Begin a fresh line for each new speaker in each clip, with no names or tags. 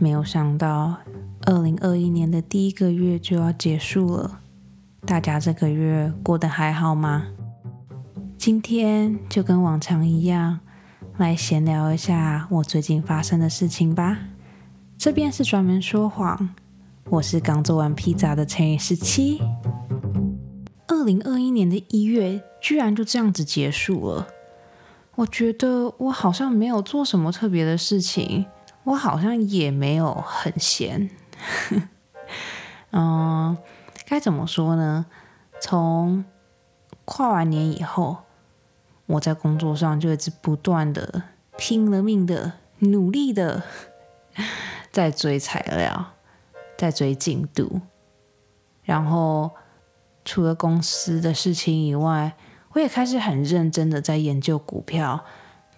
没有想到，二零二一年的第一个月就要结束了。大家这个月过得还好吗？今天就跟往常一样，来闲聊一下我最近发生的事情吧。这边是专门说谎，我是刚做完披萨的乘以十七。二零二一年的一月居然就这样子结束了。我觉得我好像没有做什么特别的事情，我好像也没有很闲。嗯，该怎么说呢？从跨完年以后，我在工作上就一直不断的拼了命的努力的 在追材料，在追进度，然后除了公司的事情以外。我也开始很认真的在研究股票，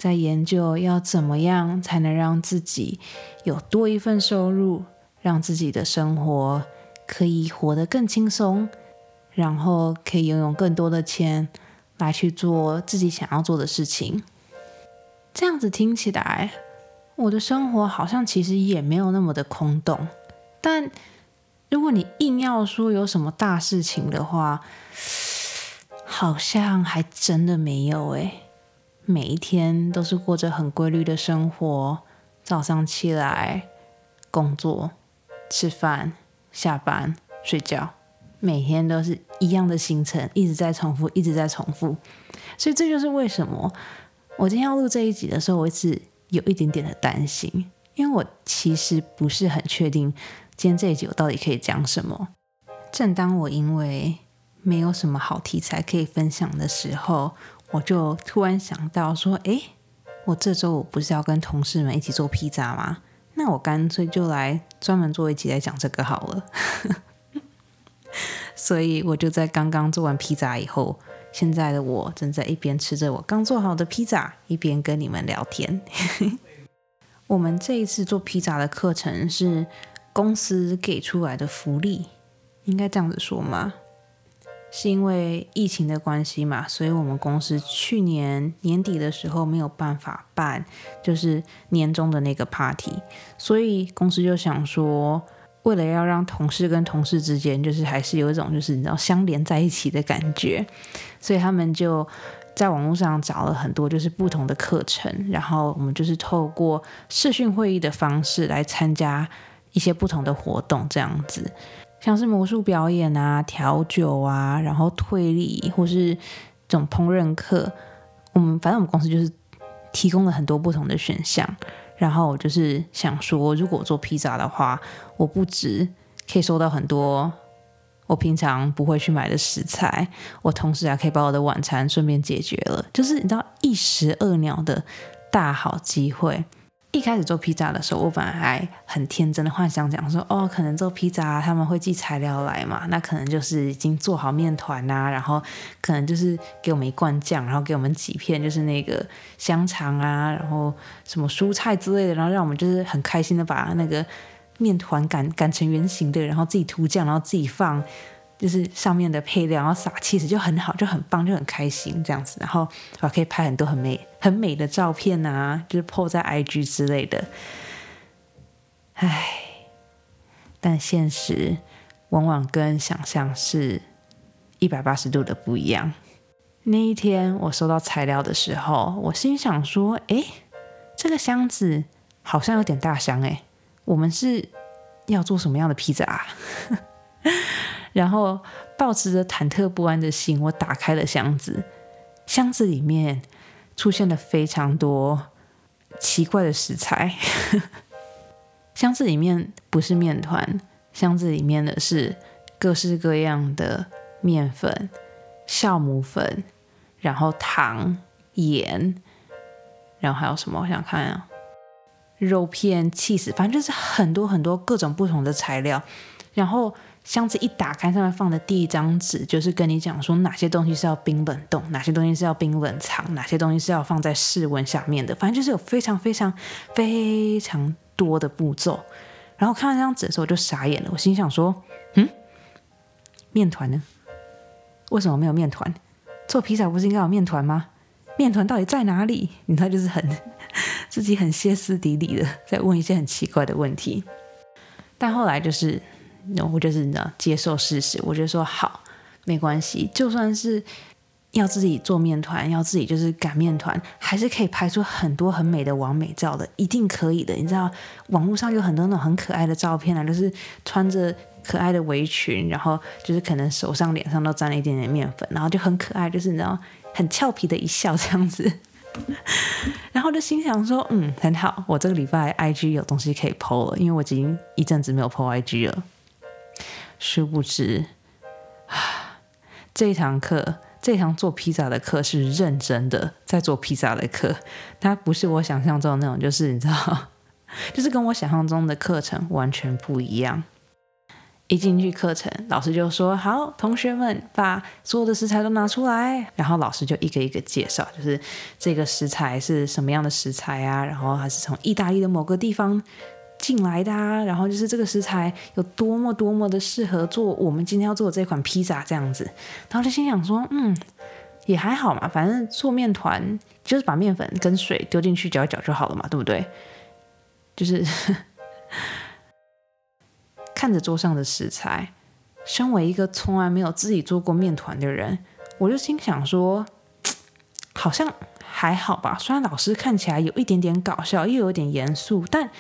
在研究要怎么样才能让自己有多一份收入，让自己的生活可以活得更轻松，然后可以拥有更多的钱来去做自己想要做的事情。这样子听起来，我的生活好像其实也没有那么的空洞。但如果你硬要说有什么大事情的话，好像还真的没有诶，每一天都是过着很规律的生活，早上起来工作、吃饭、下班、睡觉，每天都是一样的行程，一直在重复，一直在重复。所以这就是为什么我今天要录这一集的时候，我一直有一点点的担心，因为我其实不是很确定今天这一集我到底可以讲什么。正当我因为没有什么好题材可以分享的时候，我就突然想到说：“哎，我这周我不是要跟同事们一起做披萨吗？那我干脆就来专门做一集来讲这个好了。”所以我就在刚刚做完披萨以后，现在的我正在一边吃着我刚做好的披萨，一边跟你们聊天。我们这一次做披萨的课程是公司给出来的福利，应该这样子说吗？是因为疫情的关系嘛，所以我们公司去年年底的时候没有办法办，就是年终的那个 party，所以公司就想说，为了要让同事跟同事之间就是还是有一种就是你知道相连在一起的感觉，所以他们就在网络上找了很多就是不同的课程，然后我们就是透过视讯会议的方式来参加一些不同的活动，这样子。像是魔术表演啊、调酒啊，然后推理或是这种烹饪课，我们反正我们公司就是提供了很多不同的选项。然后我就是想说，如果做披萨的话，我不止可以收到很多我平常不会去买的食材，我同时还可以把我的晚餐顺便解决了，就是你知道一石二鸟的大好机会。一开始做披萨的时候，我本来还很天真的幻想讲说，哦，可能做披萨他们会寄材料来嘛，那可能就是已经做好面团啊，然后可能就是给我们一罐酱，然后给我们几片就是那个香肠啊，然后什么蔬菜之类的，然后让我们就是很开心的把那个面团擀擀成圆形的，然后自己涂酱，然后自己放。就是上面的配料，然后撒气子就很好，就很棒，就很开心这样子。然后我可以拍很多很美、很美的照片啊，就是 po 在 IG 之类的。唉，但现实往往跟想象是一百八十度的不一样。那一天我收到材料的时候，我心想说：“哎，这个箱子好像有点大箱哎，我们是要做什么样的披萨啊？” 然后，抱持着忐忑不安的心，我打开了箱子。箱子里面出现了非常多奇怪的食材。箱子里面不是面团，箱子里面的是各式各样的面粉、酵母粉，然后糖、盐，然后还有什么？我想看啊，肉片、气死，反正就是很多很多各种不同的材料，然后。箱子一打开，上面放的第一张纸就是跟你讲说哪些东西是要冰冷冻，哪些东西是要冰冷藏，哪些东西是要放在室温下面的。反正就是有非常非常非常多的步骤。然后看到这张纸的时候，我就傻眼了。我心想说：“嗯，面团呢？为什么没有面团？做披萨不是应该有面团吗？面团到底在哪里？”你知道，就是很自己很歇斯底里的在问一些很奇怪的问题。但后来就是，我就是你知道接受事实，我就说好，没关系，就算是要自己做面团，要自己就是擀面团，还是可以拍出很多很美的完美照的，一定可以的。你知道网络上有很多那种很可爱的照片啊，就是穿着可爱的围裙，然后就是可能手上、脸上都沾了一点点面粉，然后就很可爱，就是你知道很俏皮的一笑这样子。然后就心想说，嗯，很好，我这个礼拜 IG 有东西可以 PO 了，因为我已经一阵子没有 PO IG 了。殊不知，啊，这堂课，这堂做披萨的课是认真的，在做披萨的课，它不是我想象中的那种，就是你知道，就是跟我想象中的课程完全不一样。一进去课程，老师就说：“好，同学们把所有的食材都拿出来。”然后老师就一个一个介绍，就是这个食材是什么样的食材啊？然后它是从意大利的某个地方进来的啊？然后就是这个食材有多么多么的适合做我们今天要做的这款披萨这样子。然后就心想说：“嗯，也还好嘛，反正做面团就是把面粉跟水丢进去搅一搅就好了嘛，对不对？”就是。看着桌上的食材，身为一个从来没有自己做过面团的人，我就心想说，好像还好吧。虽然老师看起来有一点点搞笑，又有点严肃，但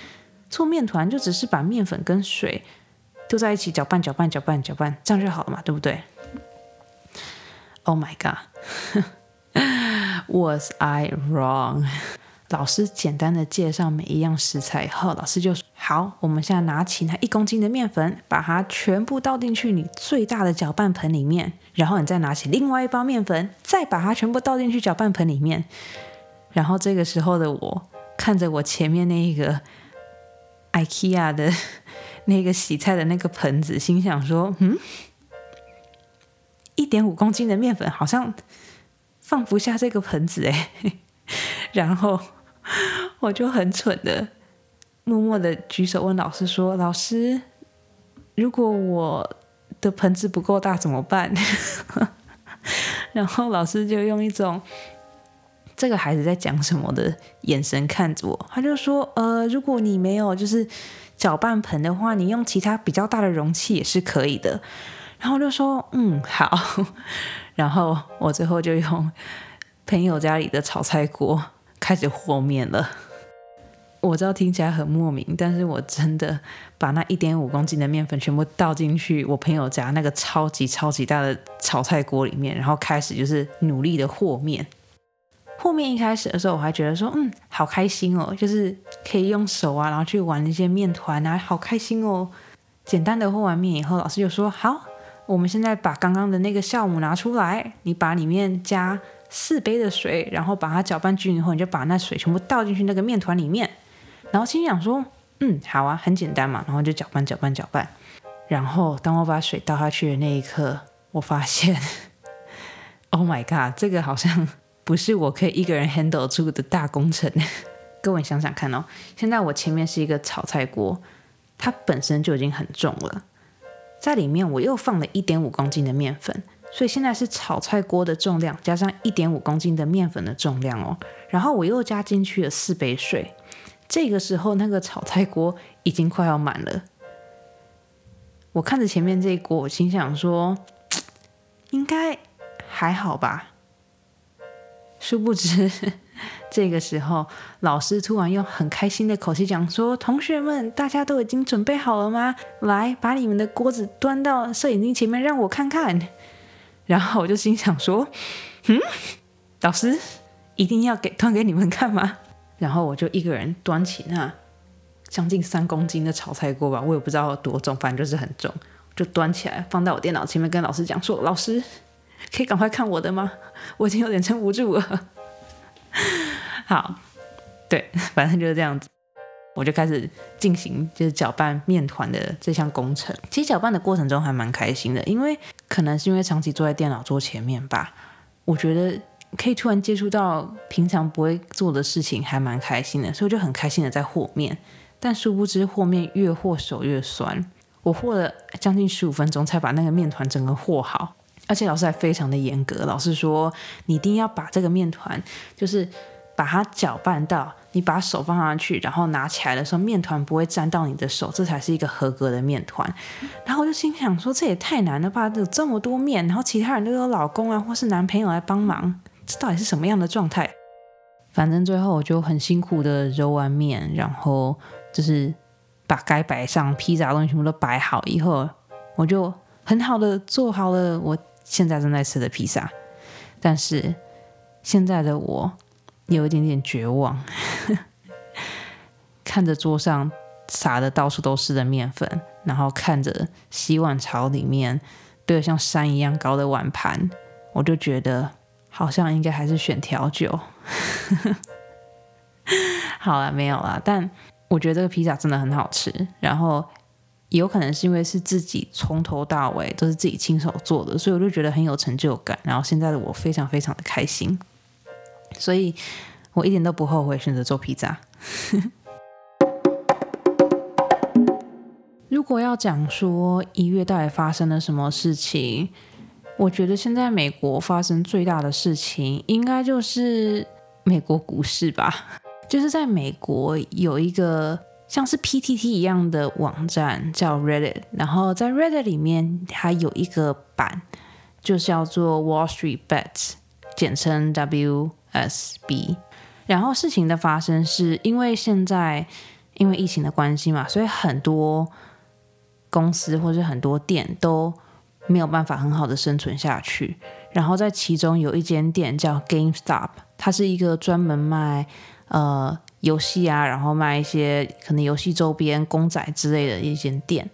做面团就只是把面粉跟水丢在一起搅拌、搅拌、搅拌、搅拌，这样就好了嘛，对不对？Oh my god，Was I wrong？老师简单的介绍每一样食材后，老师就说：“好，我们现在拿起那一公斤的面粉，把它全部倒进去你最大的搅拌盆里面，然后你再拿起另外一包面粉，再把它全部倒进去搅拌盆里面。然后这个时候的我看着我前面那一个 IKEA 的 那个洗菜的那个盆子，心想说：嗯，一点五公斤的面粉好像放不下这个盆子哎。然后。”我就很蠢的，默默的举手问老师说：“老师，如果我的盆子不够大怎么办？” 然后老师就用一种这个孩子在讲什么的眼神看着我，他就说：“呃，如果你没有就是搅拌盆的话，你用其他比较大的容器也是可以的。”然后就说：“嗯，好。”然后我最后就用朋友家里的炒菜锅。开始和面了，我知道听起来很莫名，但是我真的把那一点五公斤的面粉全部倒进去我朋友家那个超级超级大的炒菜锅里面，然后开始就是努力的和面。和面一开始的时候，我还觉得说，嗯，好开心哦，就是可以用手啊，然后去玩那些面团啊，好开心哦。简单的和完面以后，老师就说，好，我们现在把刚刚的那个酵母拿出来，你把里面加。四杯的水，然后把它搅拌均匀后，你就把那水全部倒进去那个面团里面。然后心想说：“嗯，好啊，很简单嘛。”然后就搅拌、搅拌、搅拌。然后当我把水倒下去的那一刻，我发现，Oh my god，这个好像不是我可以一个人 handle 住的大工程。各位想想看哦，现在我前面是一个炒菜锅，它本身就已经很重了，在里面我又放了一点五公斤的面粉。所以现在是炒菜锅的重量加上一点五公斤的面粉的重量哦，然后我又加进去了四杯水，这个时候那个炒菜锅已经快要满了。我看着前面这一锅，我心想说，应该还好吧。殊不知，这个时候老师突然用很开心的口气讲说：“同学们，大家都已经准备好了吗？来，把你们的锅子端到摄影机前面，让我看看。”然后我就心想说：“嗯，老师一定要给端给你们看吗？”然后我就一个人端起那将近三公斤的炒菜锅吧，我也不知道多重，反正就是很重，就端起来放在我电脑前面，跟老师讲说：“老师，可以赶快看我的吗？我已经有点撑不住了。”好，对，反正就是这样子。我就开始进行就是搅拌面团的这项工程。其实搅拌的过程中还蛮开心的，因为可能是因为长期坐在电脑桌前面吧，我觉得可以突然接触到平常不会做的事情，还蛮开心的，所以我就很开心的在和面。但殊不知和面越和手越酸，我和了将近十五分钟才把那个面团整个和好，而且老师还非常的严格，老师说你一定要把这个面团就是。把它搅拌到你把手放上去，然后拿起来的时候，面团不会沾到你的手，这才是一个合格的面团。然后我就心想说，这也太难了吧！有这么多面，然后其他人都有老公啊或是男朋友来帮忙，这到底是什么样的状态？反正最后我就很辛苦的揉完面，然后就是把该摆上披萨的东西全部都摆好以后，我就很好的做好了我现在正在吃的披萨。但是现在的我有一点点绝望，看着桌上撒的到处都是的面粉，然后看着洗碗槽里面堆像山一样高的碗盘，我就觉得好像应该还是选调酒。好了，没有了。但我觉得这个披萨真的很好吃，然后有可能是因为是自己从头到尾都是自己亲手做的，所以我就觉得很有成就感。然后现在的我非常非常的开心，所以我一点都不后悔选择做披萨。如果要讲说一月到底发生了什么事情，我觉得现在美国发生最大的事情，应该就是美国股市吧。就是在美国有一个像是 PTT 一样的网站叫 Reddit，然后在 Reddit 里面它有一个版，就是叫做 Wall Street Bets，简称 WSB。然后事情的发生是因为现在因为疫情的关系嘛，所以很多公司或者很多店都没有办法很好的生存下去。然后在其中有一间店叫 GameStop，它是一个专门卖呃，游戏啊，然后卖一些可能游戏周边、公仔之类的一间店，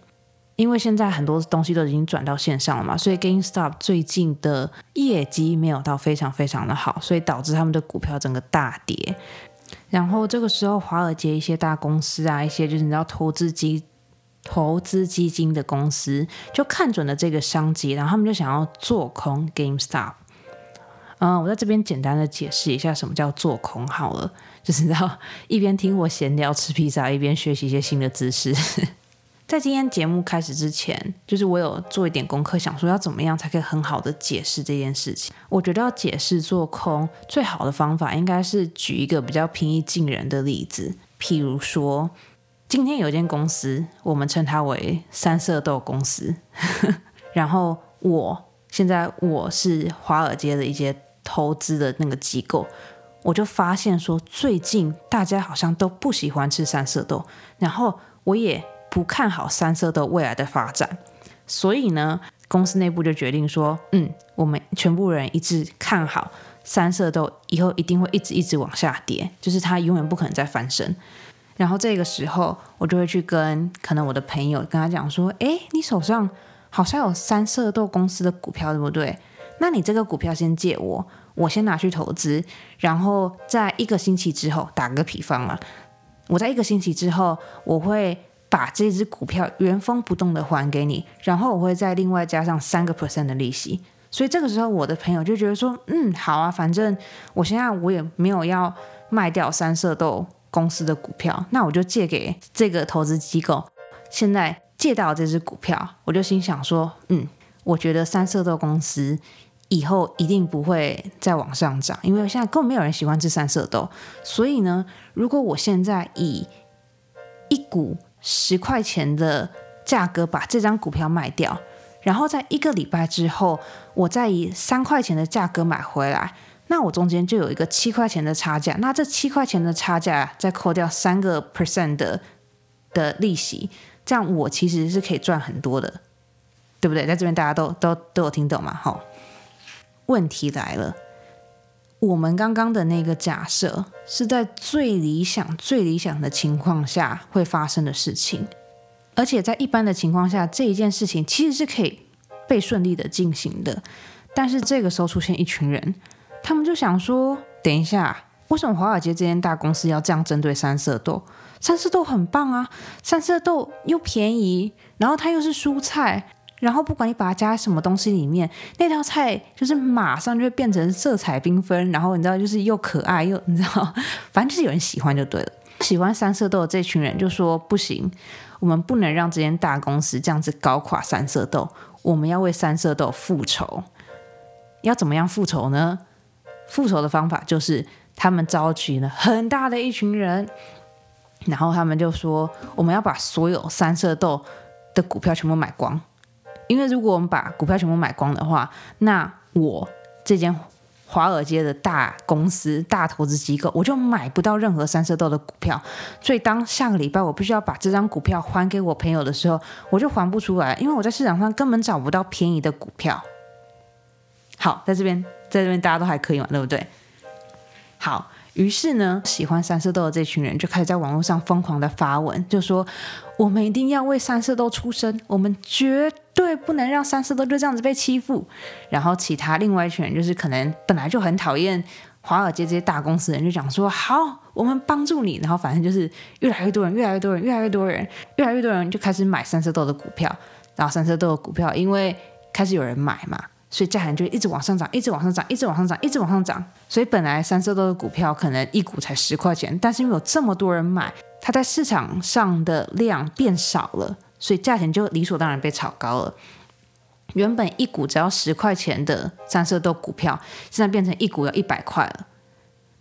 因为现在很多东西都已经转到线上了嘛，所以 GameStop 最近的业绩没有到非常非常的好，所以导致他们的股票整个大跌。然后这个时候，华尔街一些大公司啊，一些就是你知道投资基投资基金的公司，就看准了这个商机，然后他们就想要做空 GameStop。嗯，我在这边简单的解释一下什么叫做空好了。就是道一边听我闲聊吃披萨，一边学习一些新的知识。在今天节目开始之前，就是我有做一点功课，想说要怎么样才可以很好的解释这件事情。我觉得要解释做空最好的方法，应该是举一个比较平易近人的例子。譬如说，今天有间公司，我们称它为三色豆公司。然后我现在我是华尔街的一些投资的那个机构。我就发现说，最近大家好像都不喜欢吃三色豆，然后我也不看好三色豆未来的发展，所以呢，公司内部就决定说，嗯，我们全部人一致看好三色豆以后一定会一直一直往下跌，就是它永远不可能再翻身。然后这个时候，我就会去跟可能我的朋友跟他讲说，哎，你手上好像有三色豆公司的股票，对不对？那你这个股票先借我。我先拿去投资，然后在一个星期之后，打个比方啊，我在一个星期之后，我会把这只股票原封不动的还给你，然后我会再另外加上三个 percent 的利息。所以这个时候，我的朋友就觉得说，嗯，好啊，反正我现在我也没有要卖掉三色豆公司的股票，那我就借给这个投资机构。现在借到这只股票，我就心想说，嗯，我觉得三色豆公司。以后一定不会再往上涨，因为现在根本没有人喜欢吃三色豆。所以呢，如果我现在以一股十块钱的价格把这张股票卖掉，然后在一个礼拜之后，我再以三块钱的价格买回来，那我中间就有一个七块钱的差价。那这七块钱的差价再扣掉三个 percent 的的利息，这样我其实是可以赚很多的，对不对？在这边大家都都都有听懂吗？好。问题来了，我们刚刚的那个假设是在最理想、最理想的情况下会发生的事情，而且在一般的情况下，这一件事情其实是可以被顺利的进行的。但是这个时候出现一群人，他们就想说：等一下，为什么华尔街这间大公司要这样针对三色豆？三色豆很棒啊，三色豆又便宜，然后它又是蔬菜。然后不管你把它加在什么东西里面，那道菜就是马上就会变成色彩缤纷，然后你知道就是又可爱又你知道，反正就是有人喜欢就对了。喜欢三色豆的这群人就说不行，我们不能让这间大公司这样子搞垮三色豆，我们要为三色豆复仇。要怎么样复仇呢？复仇的方法就是他们召集了很大的一群人，然后他们就说我们要把所有三色豆的股票全部买光，因为如果我们把股票全部买光的话，那我这间。华尔街的大公司、大投资机构，我就买不到任何三色豆的股票。所以当下个礼拜我必须要把这张股票还给我朋友的时候，我就还不出来，因为我在市场上根本找不到便宜的股票。好，在这边，在这边大家都还可以嘛，对不对？好。于是呢，喜欢三色豆的这群人就开始在网络上疯狂的发文，就说我们一定要为三色豆出声，我们绝对不能让三色豆就这样子被欺负。然后其他另外一群人就是可能本来就很讨厌华尔街这些大公司的人，就讲说好，我们帮助你。然后反正就是越来越多人，越来越多人，越来越多人，越来越多人就开始买三色豆的股票。然后三色豆的股票因为开始有人买嘛。所以价钱就一直往上涨，一直往上涨，一直往上涨，一直往上涨。所以本来三色豆的股票可能一股才十块钱，但是因为有这么多人买，它在市场上的量变少了，所以价钱就理所当然被炒高了。原本一股只要十块钱的三色豆股票，现在变成一股要一百块了。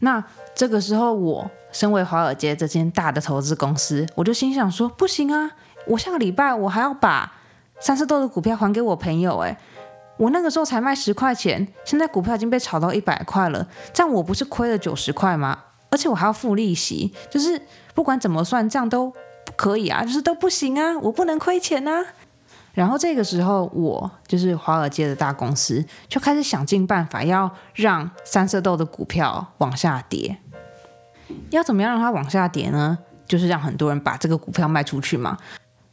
那这个时候，我身为华尔街这间大的投资公司，我就心想说：不行啊，我下个礼拜我还要把三色豆的股票还给我朋友，诶，我那个时候才卖十块钱，现在股票已经被炒到一百块了，这样我不是亏了九十块吗？而且我还要付利息，就是不管怎么算，这样都可以啊，就是都不行啊，我不能亏钱啊。然后这个时候，我就是华尔街的大公司，就开始想尽办法要让三色豆的股票往下跌。要怎么样让它往下跌呢？就是让很多人把这个股票卖出去嘛。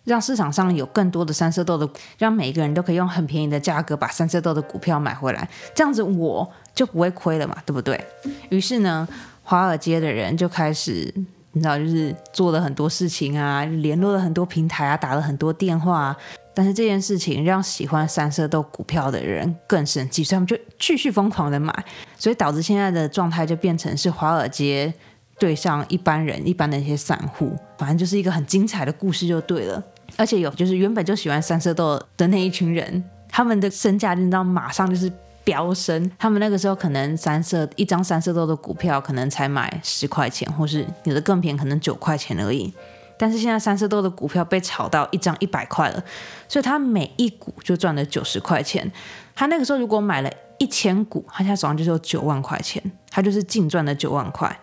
让市场上有更多的三色豆的，让每个人都可以用很便宜的价格把三色豆的股票买回来，这样子我就不会亏了嘛，对不对？于是呢，华尔街的人就开始，你知道，就是做了很多事情啊，联络了很多平台啊，打了很多电话。但是这件事情让喜欢三色豆股票的人更生气，所以他们就继续疯狂的买，所以导致现在的状态就变成是华尔街对上一般人，一般的一些散户，反正就是一个很精彩的故事就对了。而且有，就是原本就喜欢三色豆的那一群人，他们的身价你知道马上就是飙升。他们那个时候可能三色一张三色豆的股票可能才买十块钱，或是有的更便宜，可能九块钱而已。但是现在三色豆的股票被炒到一张一百块了，所以他每一股就赚了九十块钱。他那个时候如果买了一千股，他现在手上就是有九万块钱，他就是净赚了九万块。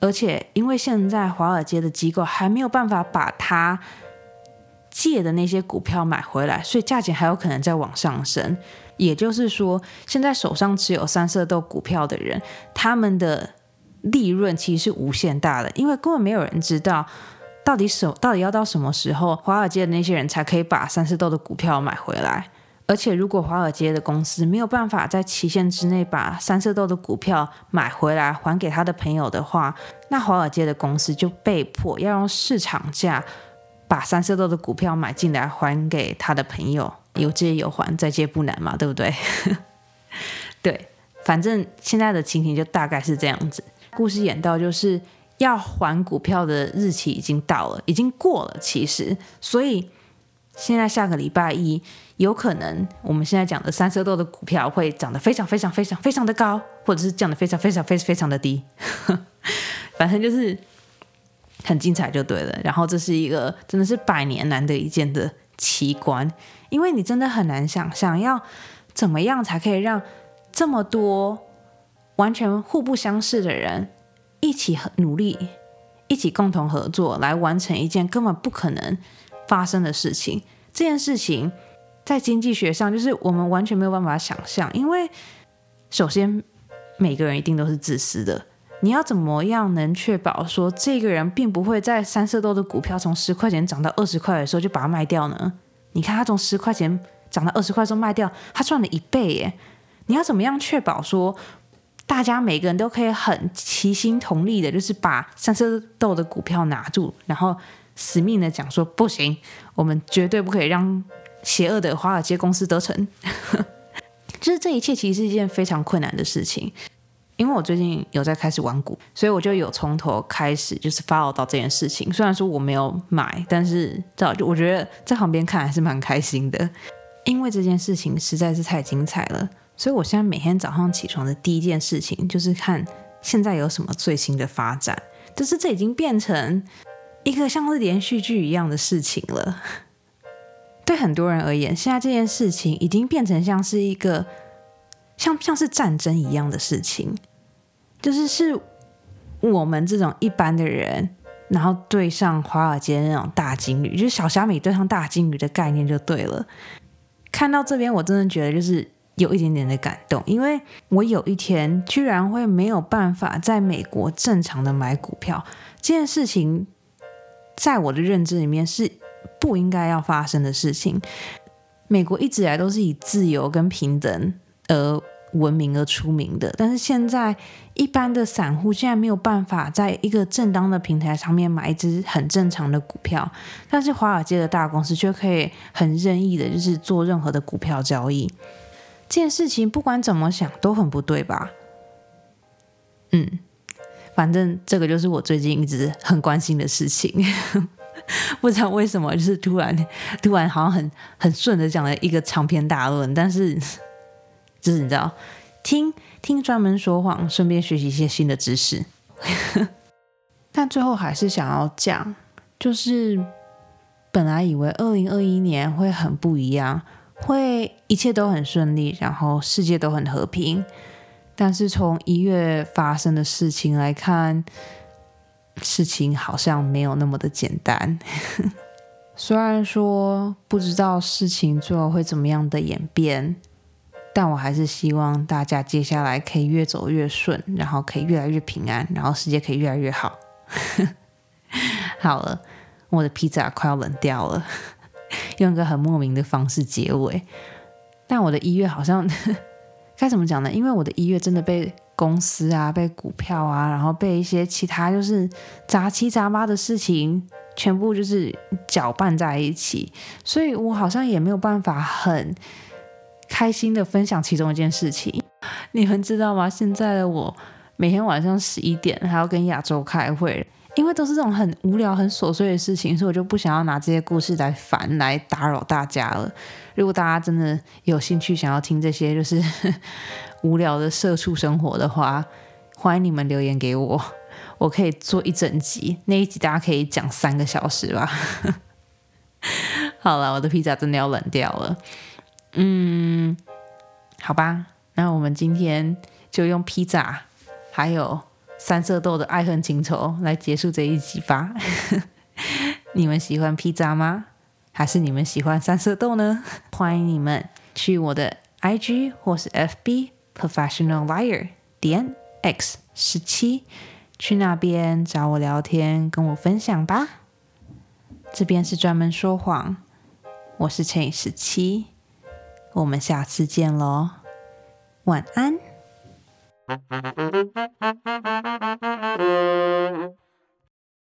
而且因为现在华尔街的机构还没有办法把他。借的那些股票买回来，所以价钱还有可能再往上升。也就是说，现在手上持有三色豆股票的人，他们的利润其实是无限大的，因为根本没有人知道到底什到底要到什么时候，华尔街的那些人才可以把三色豆的股票买回来。而且，如果华尔街的公司没有办法在期限之内把三色豆的股票买回来还给他的朋友的话，那华尔街的公司就被迫要用市场价。把三色豆的股票买进来还给他的朋友，有借有还，再借不难嘛，对不对？对，反正现在的情形就大概是这样子。故事演到就是要还股票的日期已经到了，已经过了，其实，所以现在下个礼拜一有可能我们现在讲的三色豆的股票会涨得非常非常非常非常的高，或者是降得非常非常非非常的低，反正就是。很精彩就对了，然后这是一个真的是百年难得一见的奇观，因为你真的很难想象要怎么样才可以让这么多完全互不相识的人一起努力，一起共同合作来完成一件根本不可能发生的事情。这件事情在经济学上就是我们完全没有办法想象，因为首先每个人一定都是自私的。你要怎么样能确保说这个人并不会在三色豆的股票从十块钱涨到二十块的时候就把它卖掉呢？你看他从十块钱涨到二十块时候卖掉，他赚了一倍耶！你要怎么样确保说大家每个人都可以很齐心同力的，就是把三色豆的股票拿住，然后死命的讲说不行，我们绝对不可以让邪恶的华尔街公司得逞。就是这一切其实是一件非常困难的事情。因为我最近有在开始玩股，所以我就有从头开始就是 follow 到这件事情。虽然说我没有买，但是早就我觉得在旁边看还是蛮开心的。因为这件事情实在是太精彩了，所以我现在每天早上起床的第一件事情就是看现在有什么最新的发展，就是这已经变成一个像是连续剧一样的事情了。对很多人而言，现在这件事情已经变成像是一个像像是战争一样的事情，就是是我们这种一般的人，然后对上华尔街那种大金鱼，就是小虾米对上大金鱼的概念就对了。看到这边，我真的觉得就是有一点点的感动，因为我有一天居然会没有办法在美国正常的买股票，这件事情在我的认知里面是不应该要发生的事情。美国一直以来都是以自由跟平等而闻名而出名的，但是现在一般的散户现在没有办法在一个正当的平台上面买一只很正常的股票，但是华尔街的大公司却可以很任意的，就是做任何的股票交易。这件事情不管怎么想都很不对吧？嗯，反正这个就是我最近一直很关心的事情。不知道为什么，就是突然突然好像很很顺的讲了一个长篇大论，但是。就是你知道，听听专门说谎，顺便学习一些新的知识。但最后还是想要讲，就是本来以为二零二一年会很不一样，会一切都很顺利，然后世界都很和平。但是从一月发生的事情来看，事情好像没有那么的简单。虽然说不知道事情最后会怎么样的演变。但我还是希望大家接下来可以越走越顺，然后可以越来越平安，然后世界可以越来越好。好了，我的披萨快要冷掉了，用一个很莫名的方式结尾。但我的一月好像 该怎么讲呢？因为我的一月真的被公司啊、被股票啊，然后被一些其他就是杂七杂八的事情全部就是搅拌在一起，所以我好像也没有办法很。开心的分享其中一件事情，你们知道吗？现在的我每天晚上十一点还要跟亚洲开会，因为都是这种很无聊、很琐碎的事情，所以我就不想要拿这些故事来烦、来打扰大家了。如果大家真的有兴趣想要听这些就是 无聊的社畜生活的话，欢迎你们留言给我，我可以做一整集，那一集大家可以讲三个小时吧。好了，我的披萨真的要冷掉了。嗯，好吧，那我们今天就用披萨还有三色豆的爱恨情仇来结束这一集吧。你们喜欢披萨吗？还是你们喜欢三色豆呢？欢迎你们去我的 IG 或是 FB Professional Liar 点 X 十七，去那边找我聊天，跟我分享吧。这边是专门说谎，我是乘以十七。我们下次见喽晚安。